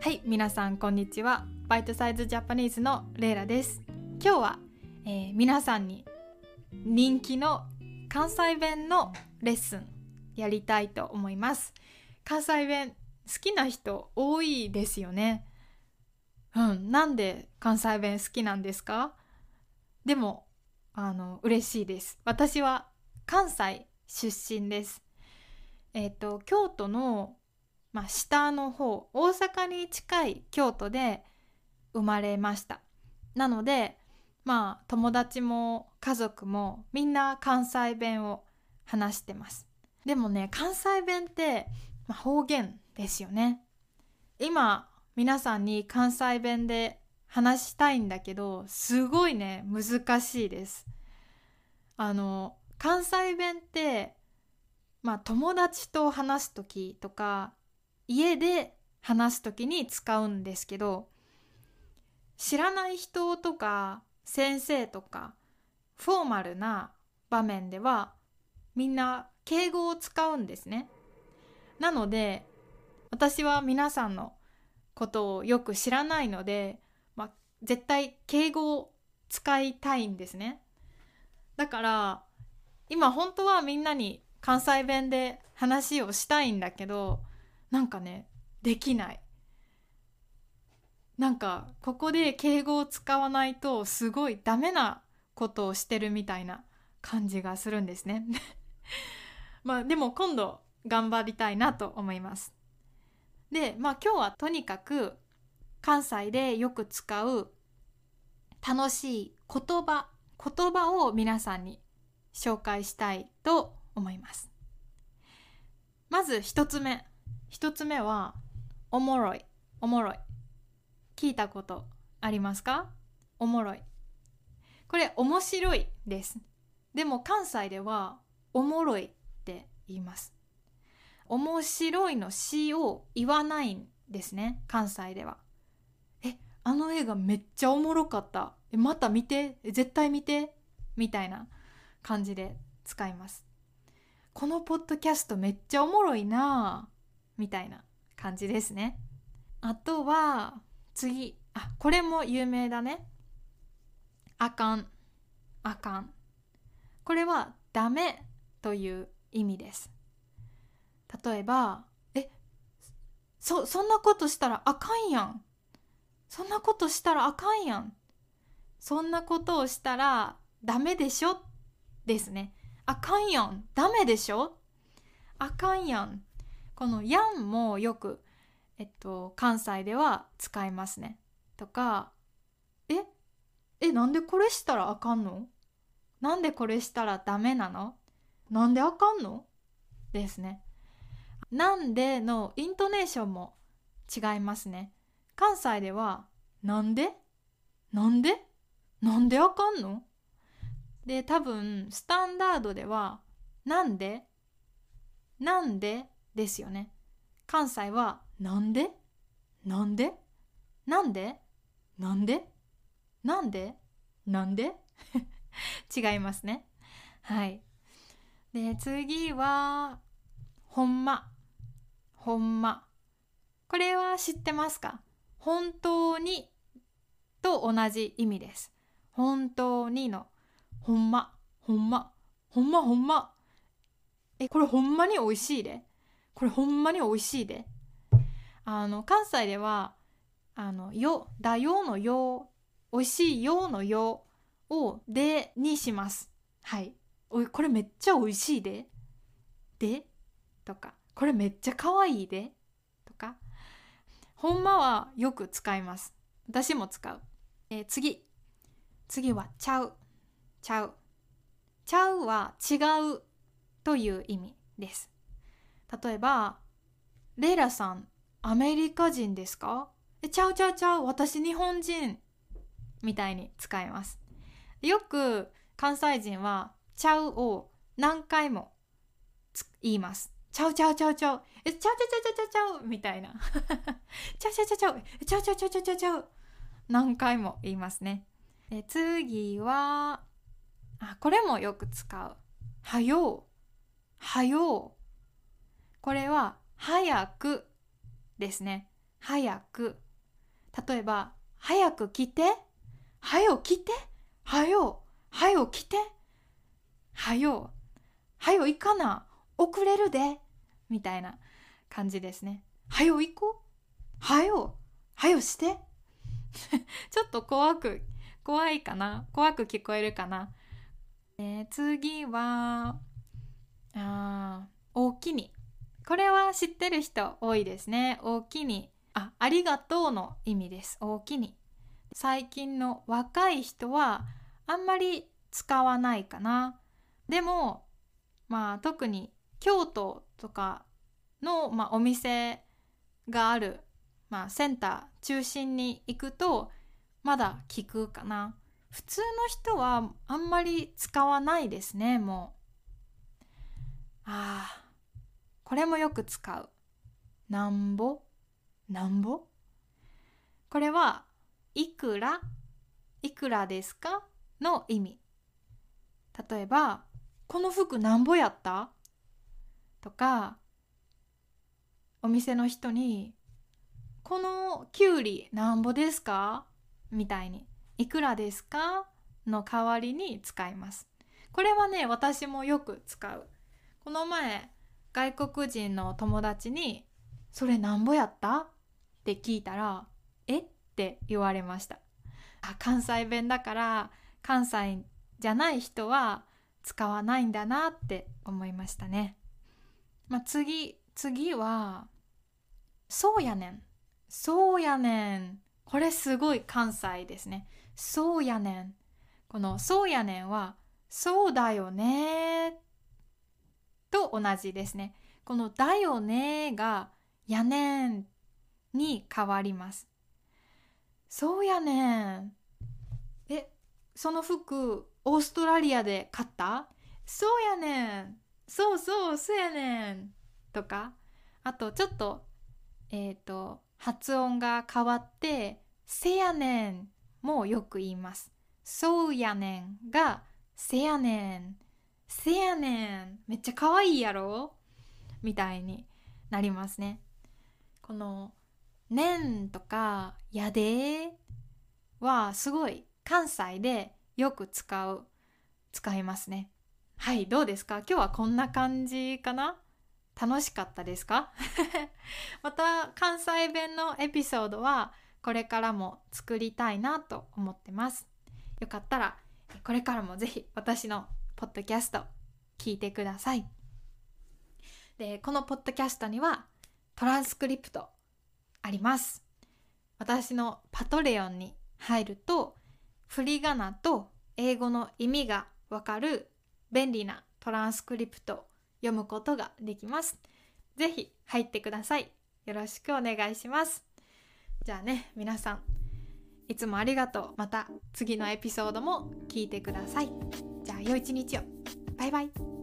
はい皆さんこんにちは。バイトサイズジャパニーズのレイラです。今日は、えー、皆さんに人気の関西弁のレッスンやりたいと思います。関西弁好きな人多いですよね。うんなんで関西弁好きなんですか？でもあの嬉しいです。私は関西出身です。えっ、ー、と京都のまあ、下の方大阪に近い京都で生まれました。なのでまあ友達も家族もみんな関西弁を話してます。でもね関西弁って、まあ、方言ですよね。今皆さんに関西弁で話したいんだけどすごいね難しいです。あの関西弁ってまあ友達と話す時とか家で話す時に使うんですけど知らない人とか先生とかフォーマルな場面ではみんな敬語を使うんですね。なので私は皆さんのことをよく知らないので、まあ、絶対敬語を使いたいんですね。だから今本当はみんなに関西弁で話をしたいんだけどなんかねできない。なんかここで敬語を使わないとすごいダメなことをしてるみたいな感じがするんですね。まあでも今度頑張りたいなと思います。でまあ今日はとにかく関西でよく使う楽しい言葉言葉を皆さんに紹介したいと思います。まず一つ目。一つ目はおもろい。おもろい。聞いたことありますか？おもろい。これ面白いです。でも関西ではおもろいって言います。面白いの詩を言わないんですね関西では。えあの映画めっちゃおもろかった。えまた見て？絶対見て？みたいな感じで使います。このポッドキャストめっちゃおもろいなみたいな感じですね。あとは次。あこれも有名だね。あかん。あかん。これはダメという意味です。例えばえそそんなことしたらあかんやん。そんなことしたらあかんやん。そんなことをしたらダメでしょ？ですね。あかんやん。ダメでしょ？あかんやん。この「やん」もよく、えっと、関西では使いますね。とか「ええなんでこれしたらあかんの？なんでこれしたらダメなの？なんであかんの?」ですね。なんでのイントネーションも違いますね。関西では「なんで？なんで？なんであかんの?」で多分スタンダードでは「なんで？なんで？ですよね。関西はなんで？なんで？なんで？なんで？なんで？なんで？違いますね。はい。で次はほんま。ほんま。これは知ってますか？本当に？と同じ意味です。本当にの。ほんま。ほんま。ほんま。ほんま。えこれほんまに美味しいで？これほんまに美味しいで。あの関西ではあのよだよのよ美味しいよのよをでにします。はい。おいこれめっちゃ美味しいで。でとか。これめっちゃ可愛いで。とか。ほんまはよく使います。私も使う、えー、次。次はちゃう。ちゃう。ちゃうは違うという意味です。例えば、レイラさん、アメリカ人ですか？え、ちゃうちゃうちゃう、私日本人みたいに使います。よく関西人は、ちゃうを何回も言います。ちゃうちゃうちゃうちゃう、え、ちゃうちゃうちゃうちゃうちゃうみたいな。ちゃうちゃうちゃうちゃう、ちゃうちゃうちゃうちゃう ちゃうちゃう。何回も言いますね。え次は、あ、これもよく使う。はよう。はよう。これは早くですね。早く。例えば早く来てはよ来てはよはよ来てはよはよ行かな遅れるでみたいな感じですね。はよ行こうはよはよして。ちょっと怖く怖いかな怖く聞こえるかな、えー、次はあ大きに。これは知ってる人多いですね。大きに。あありがとうの意味です。大きに。最近の若い人はあんまり使わないかな。でもまあ特に京都とかの、まあ、お店がある、まあ、センター中心に行くとまだ聞くかな。普通の人はあんまり使わないですねもうああこれもよく使うなんぼ？なんぼ？これはいくら？いくらですか？の意味例えばこの服なんぼやった？とかお店の人に「このきゅうりなんぼですか?」みたいに「いくらですか?」の代わりに使います。これはね私もよく使う。この前外国人の友達に「それなんぼやった?」って聞いたら「え？っ?」て言われました。あ関西弁だから関西じゃない人は使わないんだなって思いましたね。まあ、次次は「そうやねん」「そうやねん」これすごい関西ですね。そうやねん。このそうやねんはそうだよねと同じですね。このだよねがやねんに変わります。そうやねん。え、その服オーストラリアで買った？そうやねん。そうそう、そうやねん。とか、あとちょっと、えっ、ー、と、発音が変わって、せやねんもよく言います。そうやねんが、せやねん。せやねん。めっちゃ可愛いやろ？みたいになりますね。この、ねんとか、やではすごい関西でよく使う、使いますね。はい、どうですか？今日はこんな感じかな？楽しかったですか？また関西弁のエピソードはこれからも作りたいなと思ってます。よかったらこれからもぜひ私のポッドキャスト聞いてください。で、このポッドキャストにはトランスクリプトあります。私のパトレオンに入ると振り仮名と英語の意味がわかる便利なトランスクリプト読むことができます。ぜひ入ってください。よろしくお願いします。じゃあね、皆さん、いつもありがとう。また次のエピソードも聞いてください。じゃあ、良い一日を。バイバイ。